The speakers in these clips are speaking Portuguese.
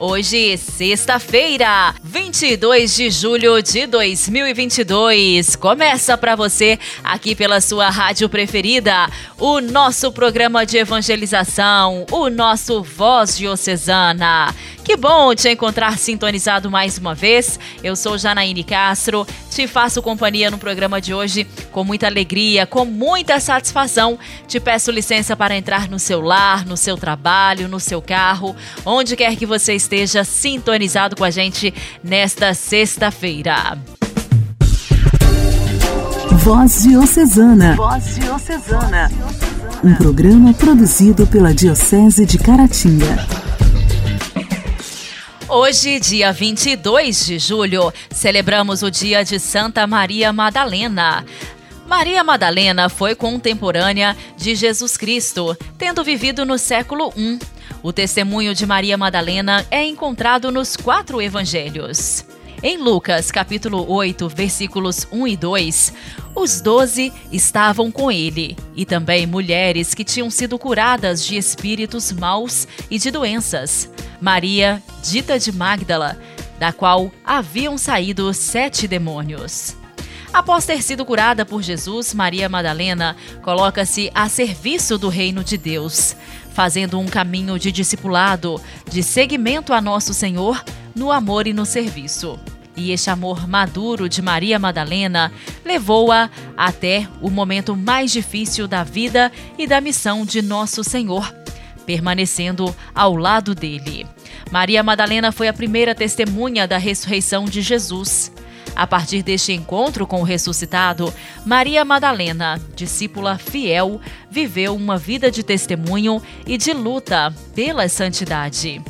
Hoje, sexta-feira, 22 de julho de 2022. Começa para você aqui pela sua rádio preferida, o nosso programa de evangelização, o nosso Voz Diocesana. Que bom te encontrar sintonizado mais uma vez. Eu sou Janaíne Castro, te faço companhia no programa de hoje com muita alegria, com muita satisfação. Te peço licença para entrar no seu lar, no seu trabalho, no seu carro, onde quer que você esteja sintonizado com a gente nesta sexta-feira. Voz Diocesana. Voz Diocesana. Um programa produzido pela Diocese de Caratinga. Hoje, dia 22 de julho, celebramos o dia de Santa Maria Madalena. Maria Madalena foi contemporânea de Jesus Cristo, tendo vivido no século I. O testemunho de Maria Madalena é encontrado nos quatro evangelhos. Em Lucas, capítulo 8, versículos 1 e 2, os doze estavam com ele, e também mulheres que tinham sido curadas de espíritos maus e de doenças. Maria, dita de Magdala, da qual haviam saído sete demônios. Após ter sido curada por Jesus, Maria Madalena coloca-se a serviço do reino de Deus, fazendo um caminho de discipulado, de seguimento a nosso Senhor no amor e no serviço. E este amor maduro de Maria Madalena levou-a até o momento mais difícil da vida e da missão de nosso Senhor, permanecendo ao lado dele. Maria Madalena foi a primeira testemunha da ressurreição de Jesus. A partir deste encontro com o ressuscitado, Maria Madalena, discípula fiel, viveu uma vida de testemunho e de luta pela santidade.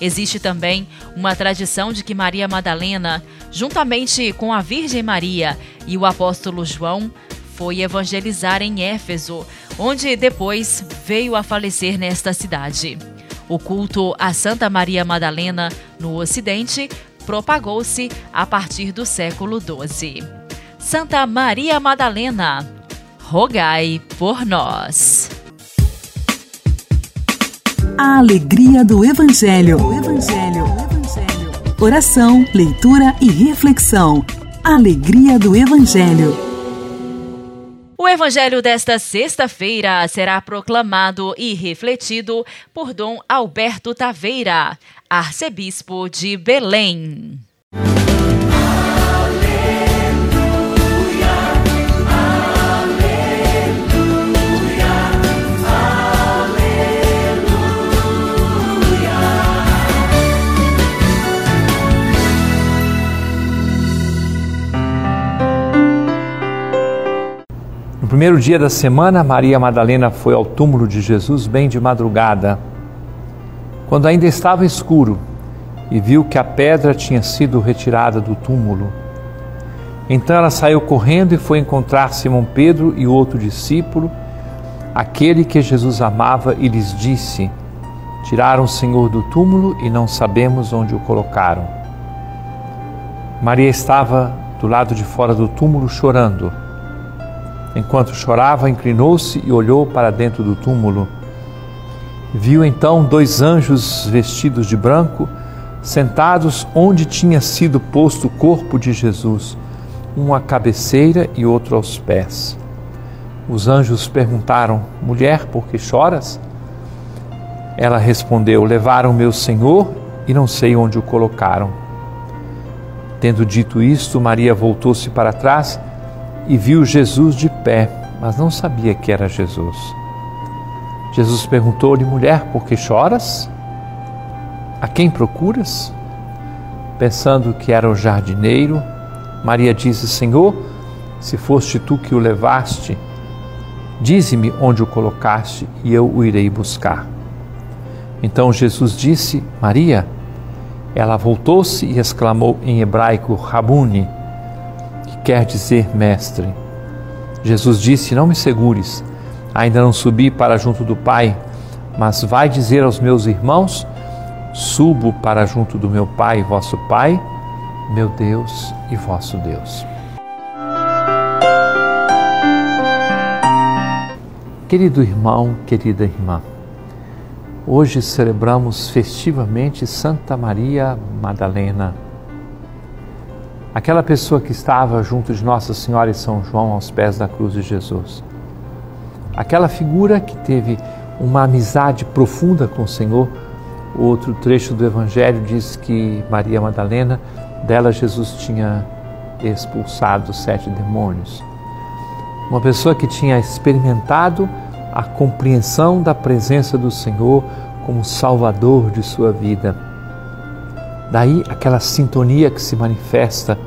Existe também uma tradição de que Maria Madalena, juntamente com a Virgem Maria e o apóstolo João, foi evangelizar em Éfeso, onde depois veio a falecer nesta cidade. O culto a Santa Maria Madalena no Ocidente propagou-se a partir do século XII. Santa Maria Madalena, rogai por nós. A alegria do Evangelho. O Evangelho. Evangelho. Oração, leitura e reflexão. Alegria do Evangelho. O Evangelho desta sexta-feira será proclamado e refletido por Dom Alberto Taveira, arcebispo de Belém. Primeiro dia da semana, Maria Madalena foi ao túmulo de Jesus bem de madrugada, quando ainda estava escuro, e viu que a pedra tinha sido retirada do túmulo. Então ela saiu correndo e foi encontrar Simão Pedro e outro discípulo, aquele que Jesus amava, e lhes disse: Tiraram o Senhor do túmulo e não sabemos onde o colocaram. Maria estava do lado de fora do túmulo chorando. Enquanto chorava, inclinou-se e olhou para dentro do túmulo. Viu então dois anjos vestidos de branco, sentados onde tinha sido posto o corpo de Jesus, um à cabeceira e outro aos pés. Os anjos perguntaram: Mulher, por que choras? Ela respondeu: Levaram meu Senhor e não sei onde o colocaram. Tendo dito isto, Maria voltou-se para trás e viu Jesus de pé, mas não sabia que era Jesus. Jesus perguntou-lhe, mulher, por que choras? A quem procuras? Pensando que era o jardineiro, Maria disse: Senhor, se foste tu que o levaste, dize-me onde o colocaste e eu o irei buscar. Então Jesus disse: Maria. Ela voltou-se e exclamou em hebraico: Rabuni quer dizer mestre. Jesus disse: Não me segures, ainda não subi para junto do Pai, mas vai dizer aos meus irmãos Subo para junto do meu Pai, vosso Pai, meu Deus e vosso Deus. Querido irmão, querida irmã, hoje celebramos festivamente Santa Maria Madalena, aquela pessoa que estava junto de Nossa Senhora e São João aos pés da cruz de Jesus, aquela figura que teve uma amizade profunda com o Senhor. Outro trecho do Evangelho diz que Maria Madalena, dela Jesus tinha expulsado sete demônios. Uma pessoa que tinha experimentado a compreensão da presença do Senhor como Salvador de sua vida. Daí aquela sintonia que se manifesta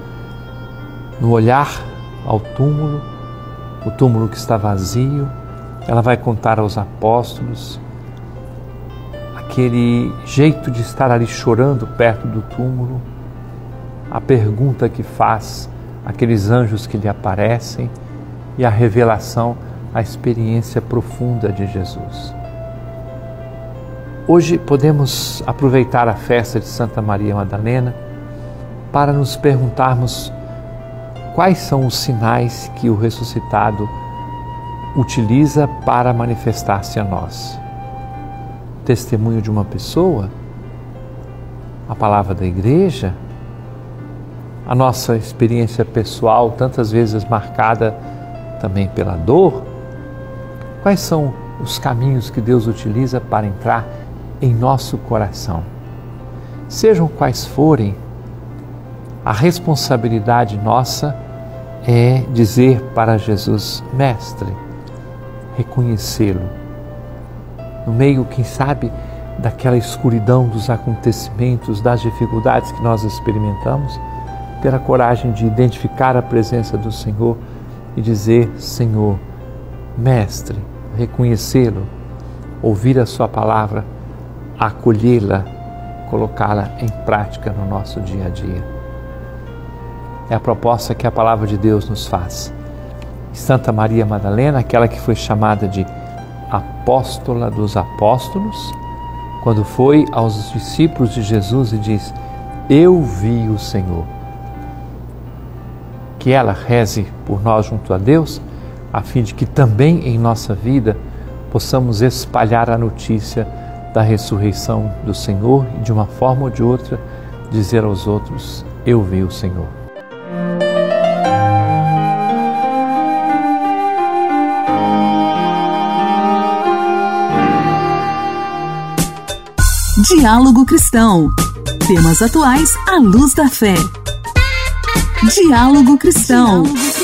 no olhar ao túmulo, o túmulo que está vazio. Ela vai contar aos apóstolos aquele jeito de estar ali chorando perto do túmulo, a pergunta que faz, aqueles anjos que lhe aparecem e a revelação a experiência profunda de Jesus. Hoje podemos aproveitar a festa de Santa Maria Madalena para nos perguntarmos quais são os sinais que o ressuscitado utiliza para manifestar-se a nós. Testemunho de uma pessoa, a palavra da igreja, a nossa experiência pessoal, tantas vezes marcada também pela dor, Quais são os caminhos que Deus utiliza para entrar em nosso coração? Sejam quais forem, a responsabilidade nossa é dizer para Jesus, Mestre, reconhecê-lo. No meio, quem sabe, daquela escuridão dos acontecimentos, das dificuldades que nós experimentamos, ter a coragem de identificar a presença do Senhor e dizer: Senhor, Mestre, reconhecê-lo, ouvir a Sua palavra, acolhê-la, colocá-la em prática no nosso dia a dia. É a proposta que a palavra de Deus nos faz. Santa Maria Madalena, aquela que foi chamada de apóstola dos apóstolos, quando foi aos discípulos de Jesus e diz: Eu vi o Senhor. Que ela reze por nós junto a Deus a fim de que também em nossa vida possamos espalhar a notícia da ressurreição do Senhor e de uma forma ou de outra dizer aos outros: Eu vi o Senhor. Diálogo Cristão. Temas atuais à luz da fé. Diálogo Cristão. Diálogo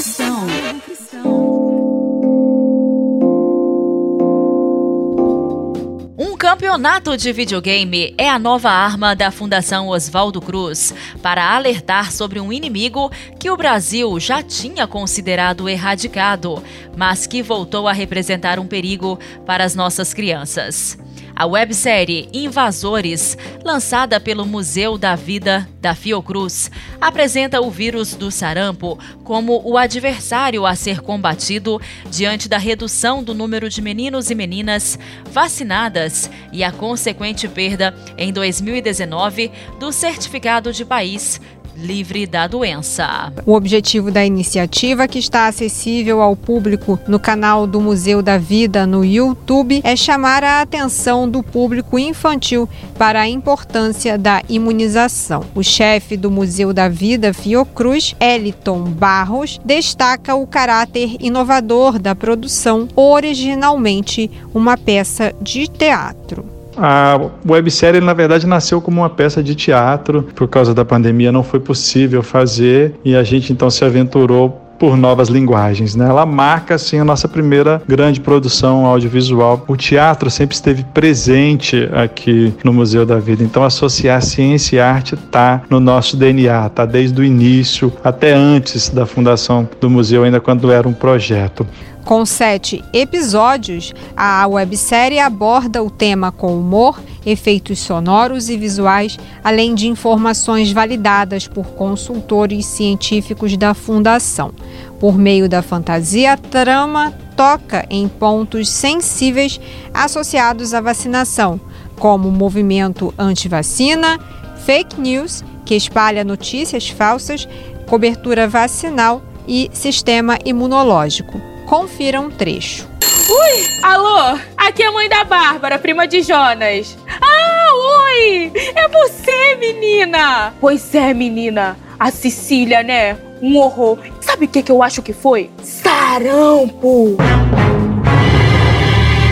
campeonato de videogame é a nova arma da Fundação Oswaldo Cruz para alertar sobre um inimigo que o Brasil já tinha considerado erradicado, mas que voltou a representar um perigo para as nossas crianças. A websérie Invasores, lançada pelo Museu da Vida da Fiocruz, apresenta o vírus do sarampo como o adversário a ser combatido diante da redução do número de meninos e meninas vacinadas e a consequente perda em 2019 do certificado de país livre da doença. O objetivo da iniciativa, que está acessível ao público no canal do Museu da Vida no YouTube, é chamar a atenção do público infantil para a importância da imunização. O chefe do Museu da Vida, Fiocruz, Eliton Barros, destaca o caráter inovador da produção, originalmente uma peça de teatro. A websérie, na verdade, nasceu como uma peça de teatro. Por causa da pandemia, não foi possível fazer e a gente então se aventurou por novas linguagens. Né? Ela marca assim a nossa primeira grande produção audiovisual. O teatro sempre esteve presente aqui no Museu da Vida, então associar ciência e arte está no nosso DNA, está desde o início até antes da fundação do museu, ainda quando era um projeto. Com sete episódios, a websérie aborda o tema com humor, efeitos sonoros e visuais, além de informações validadas por consultores científicos da Fundação. Por meio da fantasia, a trama toca em pontos sensíveis associados à vacinação, como o movimento anti-vacina, fake news, que espalha notícias falsas, cobertura vacinal e sistema imunológico. Confira um trecho. Ui, alô, aqui é a mãe da Bárbara, prima de Jonas. Ah, oi! É você, menina! Pois é, menina. A Cecília, né? Um horror. Sabe o que, que eu acho que foi? Sarampo!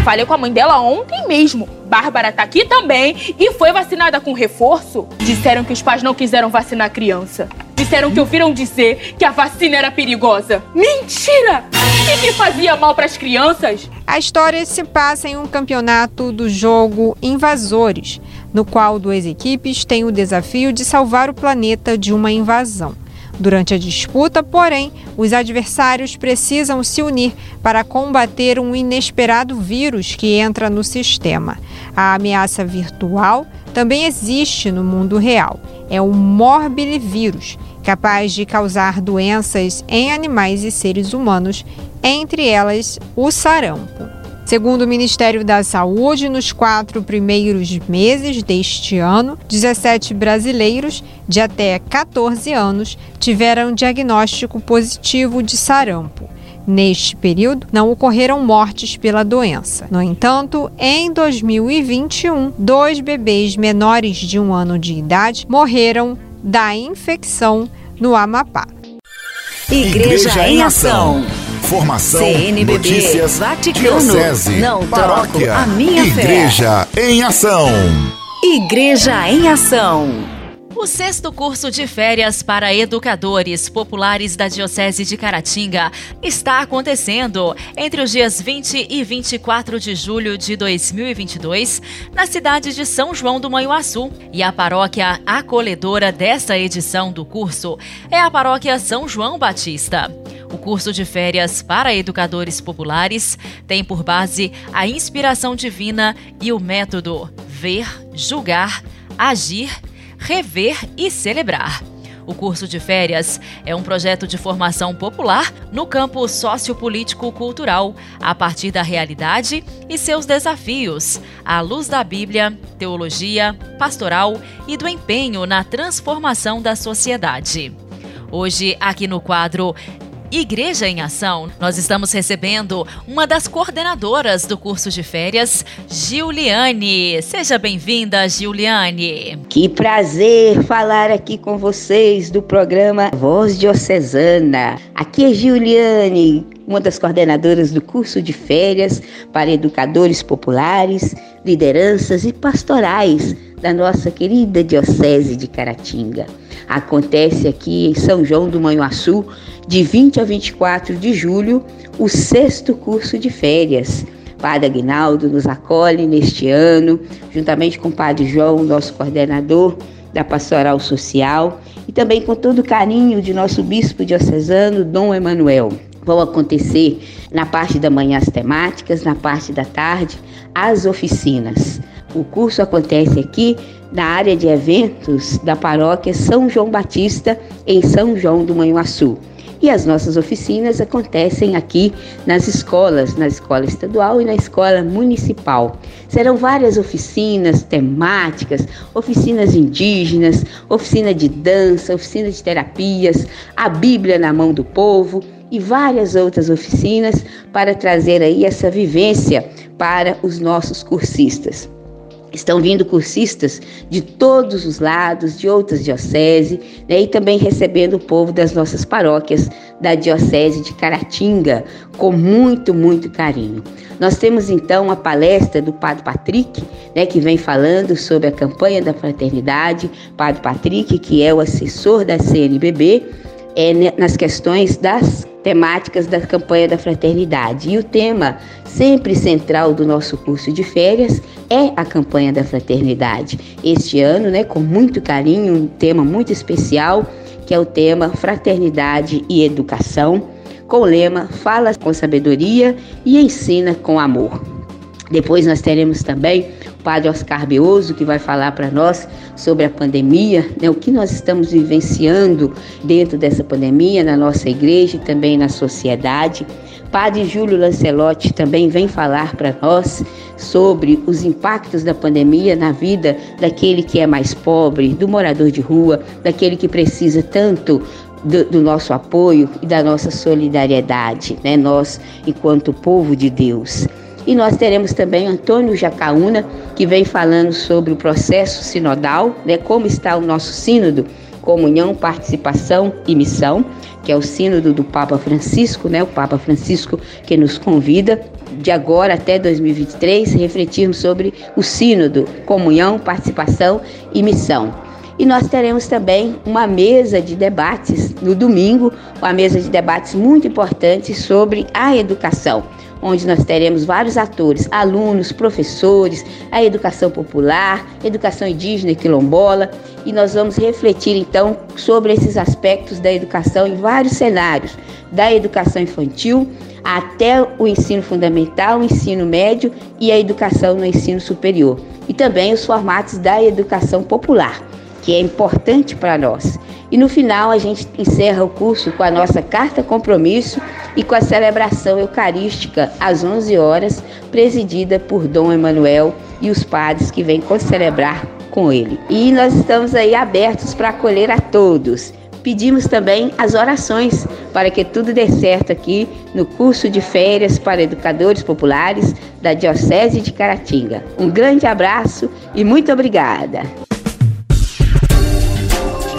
Falei com a mãe dela ontem mesmo. Bárbara tá aqui também e foi vacinada com reforço. Disseram que os pais não quiseram vacinar a criança. Disseram que ouviram dizer que a vacina era perigosa. Mentira! E que fazia mal para as crianças. A história se passa em um campeonato do jogo Invasores, no qual duas equipes têm o desafio de salvar o planeta de uma invasão. Durante a disputa, porém, os adversários precisam se unir para combater um inesperado vírus que entra no sistema. A ameaça virtual também existe no mundo real. É o morbilivírus, capaz de causar doenças em animais e seres humanos, entre elas o sarampo. Segundo o Ministério da Saúde, nos quatro primeiros meses deste ano, 17 brasileiros de até 14 anos tiveram diagnóstico positivo de sarampo. Neste período, não ocorreram mortes pela doença. No entanto, em 2021, dois bebês menores de um ano de idade morreram da infecção no Amapá. Igreja, Igreja em Ação. Informação, CNBB, notícias, Vaticano, diocese, não paróquia, a minha Igreja fé. em Ação. Igreja em Ação. O sexto curso de férias para educadores populares da Diocese de Caratinga está acontecendo entre os dias 20 e 24 de julho de 2022 na cidade de São João do Manhuaçu. E a paróquia acolhedora desta edição do curso é a paróquia São João Batista. O curso de férias para educadores populares tem por base a inspiração divina e o método ver, julgar, agir, rever e celebrar. O curso de férias é um projeto de formação popular no campo sociopolítico-cultural, a partir da realidade e seus desafios, à luz da Bíblia, teologia, pastoral e do empenho na transformação da sociedade. Hoje, aqui no quadro Igreja em Ação, nós estamos recebendo uma das coordenadoras do curso de férias, Giuliane. Seja bem-vinda, Giuliane. Que prazer falar aqui com vocês do programa Voz Diocesana. Aqui é Giuliane, uma das coordenadoras do curso de férias para educadores populares, lideranças e pastorais da nossa querida Diocese de Caratinga. Acontece aqui em São João do Manhuaçu, de 20 a 24 de julho, o sexto curso de férias. Padre Aguinaldo nos acolhe neste ano, juntamente com o Padre João, nosso coordenador da Pastoral Social, e também com todo o carinho de nosso bispo diocesano, Dom Emanuel. Vão acontecer na parte da manhã as temáticas, na parte da tarde as oficinas. O curso acontece aqui na área de eventos da paróquia São João Batista, em São João do Manhuaçu. E as nossas oficinas acontecem aqui nas escolas, na escola estadual e na escola municipal. Serão várias oficinas temáticas, oficinas indígenas, oficina de dança, oficina de terapias, a Bíblia na mão do povo e várias outras oficinas para trazer aí essa vivência para os nossos cursistas. Estão vindo cursistas de todos os lados, de outras dioceses, né, e também recebendo o povo das nossas paróquias da Diocese de Caratinga, com muito, muito carinho. Nós temos então a palestra do Padre Patrick, né, que vem falando sobre a campanha da fraternidade. Padre Patrick, que é o assessor da CNBB, é, nas questões das temáticas da campanha da fraternidade. E o tema sempre central do nosso curso de férias é a campanha da fraternidade. Este ano, né, com muito carinho, um tema muito especial, que é o tema Fraternidade e Educação, com o lema Fala com sabedoria e ensina com amor. Depois nós teremos também Padre Oscar Beoso, que vai falar para nós sobre a pandemia, né, o que nós estamos vivenciando dentro dessa pandemia na nossa igreja e também na sociedade. Padre Júlio Lancelotti também vem falar para nós sobre os impactos da pandemia na vida daquele que é mais pobre, do morador de rua, daquele que precisa tanto do, do, nosso apoio e da nossa solidariedade, né? nós, enquanto povo de Deus. E nós teremos também Antônio Jacaúna, que vem falando sobre o processo sinodal, né? como está o nosso sínodo, comunhão, participação e missão, que é o sínodo do Papa Francisco, né? o Papa Francisco que nos convida de agora até 2023 refletirmos sobre o sínodo, comunhão, participação e missão. E nós teremos também uma mesa de debates no domingo, uma mesa de debates muito importante sobre a educação, onde nós teremos vários atores, alunos, professores, a educação popular, educação indígena e quilombola, e nós vamos refletir então sobre esses aspectos da educação em vários cenários, da educação infantil até o ensino fundamental, o ensino médio e a educação no ensino superior, e também os formatos da educação popular que é importante para nós. E no final a gente encerra o curso com a nossa carta compromisso e com a celebração eucarística às 11 horas, presidida por Dom Emanuel e os padres que vêm celebrar com ele. E nós estamos aí abertos para acolher a todos. Pedimos também as orações para que tudo dê certo aqui no curso de férias para educadores populares da Diocese de Caratinga. Um grande abraço e muito obrigada.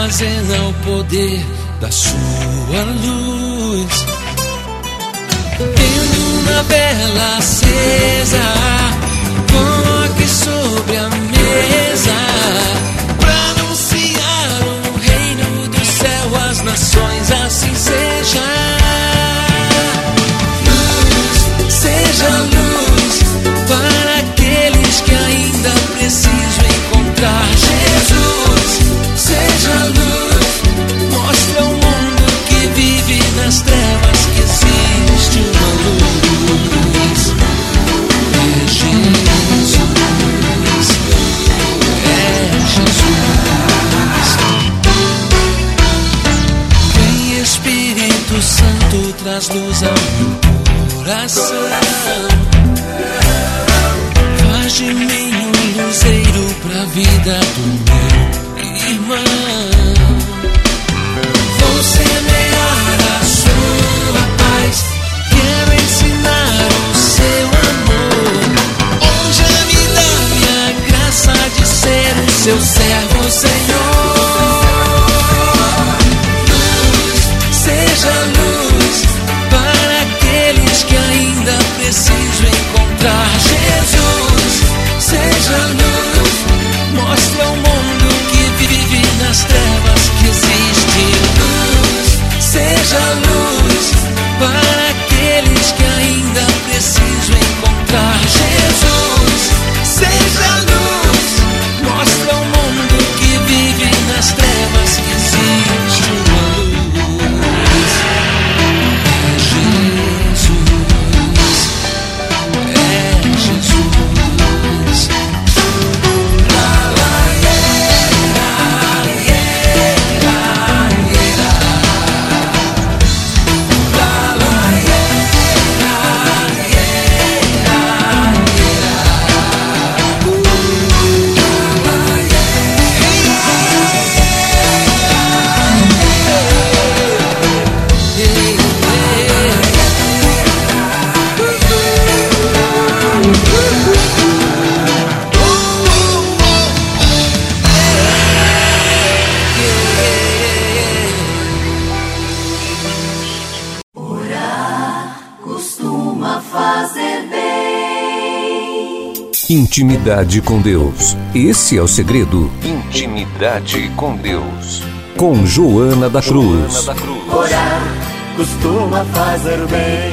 Armazena o poder da sua luz. Tendo uma vela acesa, coloque sobre a mesa, para anunciar o reino do céu às nações, assim seja. Intimidade com Deus. Esse é o segredo. Intimidade com Deus. Com Joana da Cruz. Joana da Cruz. Orar costuma fazer bem.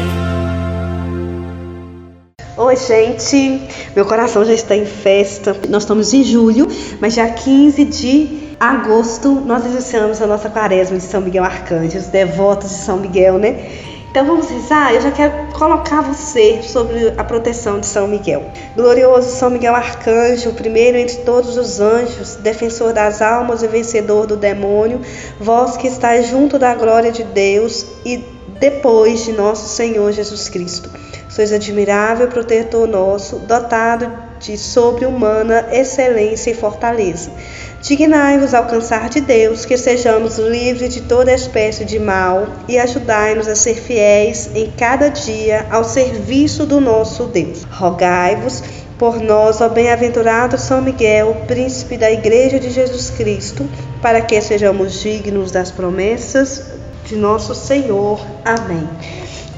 Oi, gente. Meu coração já está em festa. Nós estamos em julho, mas já 15 de agosto nós iniciamos a nossa quaresma de São Miguel Arcanjo, os devotos de São Miguel, né? Então vamos rezar? Eu já quero colocar você sobre a proteção de São Miguel. Glorioso São Miguel Arcanjo, primeiro entre todos os anjos, defensor das almas e vencedor do demônio, vós que estáis junto da glória de Deus e depois de nosso Senhor Jesus Cristo. Sois admirável protetor nosso, dotado de sobre-humana excelência e fortaleza. Dignai-vos alcançar de Deus, que sejamos livres de toda espécie de mal e ajudai-nos a ser fiéis em cada dia ao serviço do nosso Deus. Rogai-vos por nós, ó bem-aventurado São Miguel, príncipe da Igreja de Jesus Cristo, para que sejamos dignos das promessas de nosso Senhor. Amém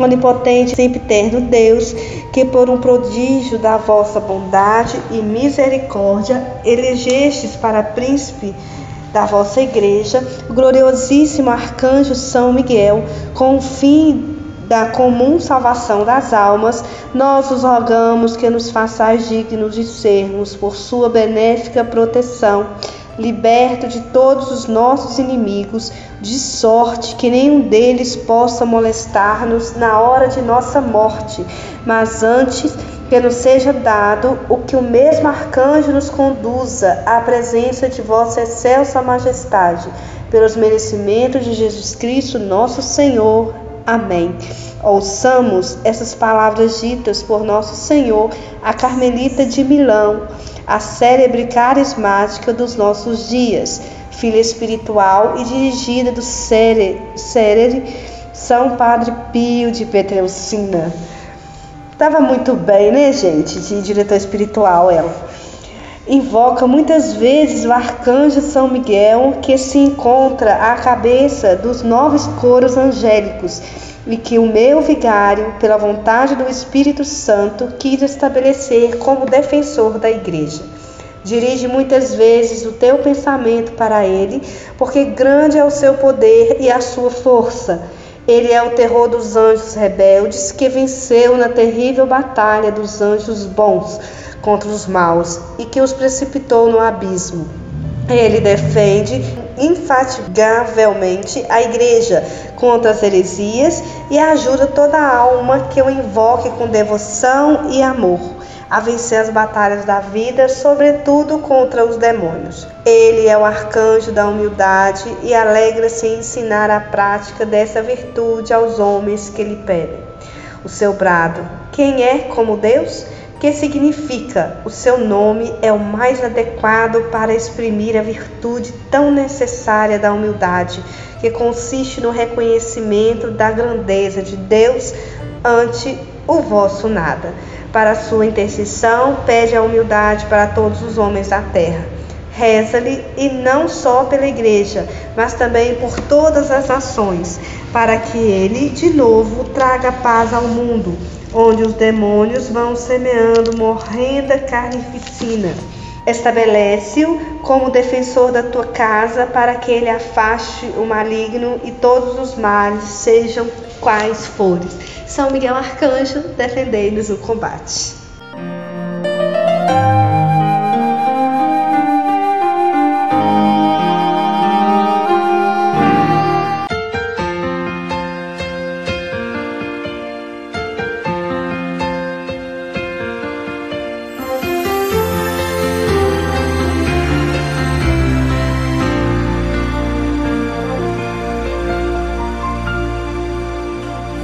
onipotente, sempre eterno Deus, que por um prodígio da vossa bondade e misericórdia elegestes para príncipe da vossa igreja, o gloriosíssimo arcanjo São Miguel, com o fim da comum salvação das almas, nós os rogamos que nos façais dignos de sermos, por sua benéfica proteção, liberto de todos os nossos inimigos, de sorte que nenhum deles possa molestar-nos na hora de nossa morte, mas antes que nos seja dado o que o mesmo arcanjo nos conduza à presença de vossa excelsa majestade, pelos merecimentos de Jesus Cristo, nosso Senhor. Amém. Ouçamos essas palavras ditas por nosso Senhor, a Carmelita de Milão a célebre carismática dos nossos dias, filha espiritual e dirigida do célebre São Padre Pio de Petreucina. Tava muito bem, né, gente, de diretor espiritual ela. Invoca muitas vezes o arcanjo São Miguel, que se encontra à cabeça dos nove coros angélicos e que o meu vigário, pela vontade do Espírito Santo, quis estabelecer como defensor da igreja. Dirige muitas vezes o teu pensamento para ele, porque grande é o seu poder e a sua força. Ele é o terror dos anjos rebeldes que venceu na terrível batalha dos anjos bons contra os maus e que os precipitou no abismo. Ele defende infatigavelmente a igreja contra as heresias e ajuda toda alma que o invoque com devoção e amor a vencer as batalhas da vida, sobretudo contra os demônios. Ele é o arcanjo da humildade e alegra-se em ensinar a prática dessa virtude aos homens que lhe pedem. O seu brado: Quem é como Deus? Que significa o seu nome é o mais adequado para exprimir a virtude tão necessária da humildade, que consiste no reconhecimento da grandeza de Deus ante o vosso nada. Para sua intercessão, pede a humildade para todos os homens da terra. Reza-lhe e não só pela igreja, mas também por todas as nações, para que ele de novo traga paz ao mundo onde os demônios vão semeando morrenda carnificina. Estabelece-o como defensor da tua casa, para que ele afaste o maligno e todos os males, sejam quais forem. São Miguel Arcanjo, defendei-nos no combate.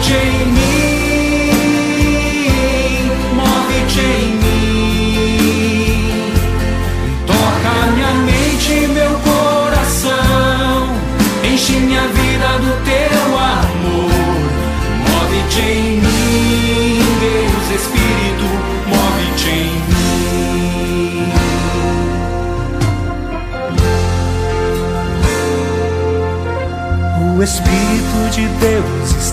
Move-te em mim, move-te em mim. Toca minha mente e meu coração. Enche minha vida do teu amor. Move-te em mim, Deus Espírito, move-te em mim. O Espírito de Deus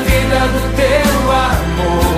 Vida do teu amor.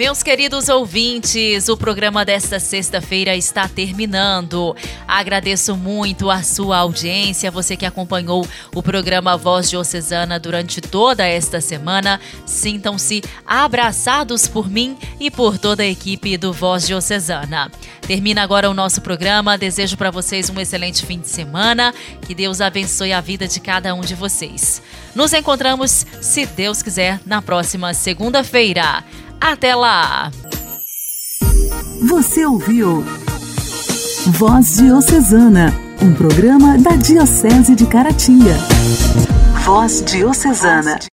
Meus queridos ouvintes, o programa desta sexta-feira está terminando. Agradeço muito a sua audiência, você que acompanhou o programa Voz Diocesana durante toda esta semana. Sintam-se abraçados por mim e por toda a equipe do Voz Diocesana. Termina agora o nosso programa. Desejo para vocês um excelente fim de semana. Que Deus abençoe a vida de cada um de vocês. Nos encontramos, se Deus quiser, na próxima segunda-feira. Até lá! Você ouviu Voz Diocesana, um programa da Diocese de Caratinga. Voz Diocesana.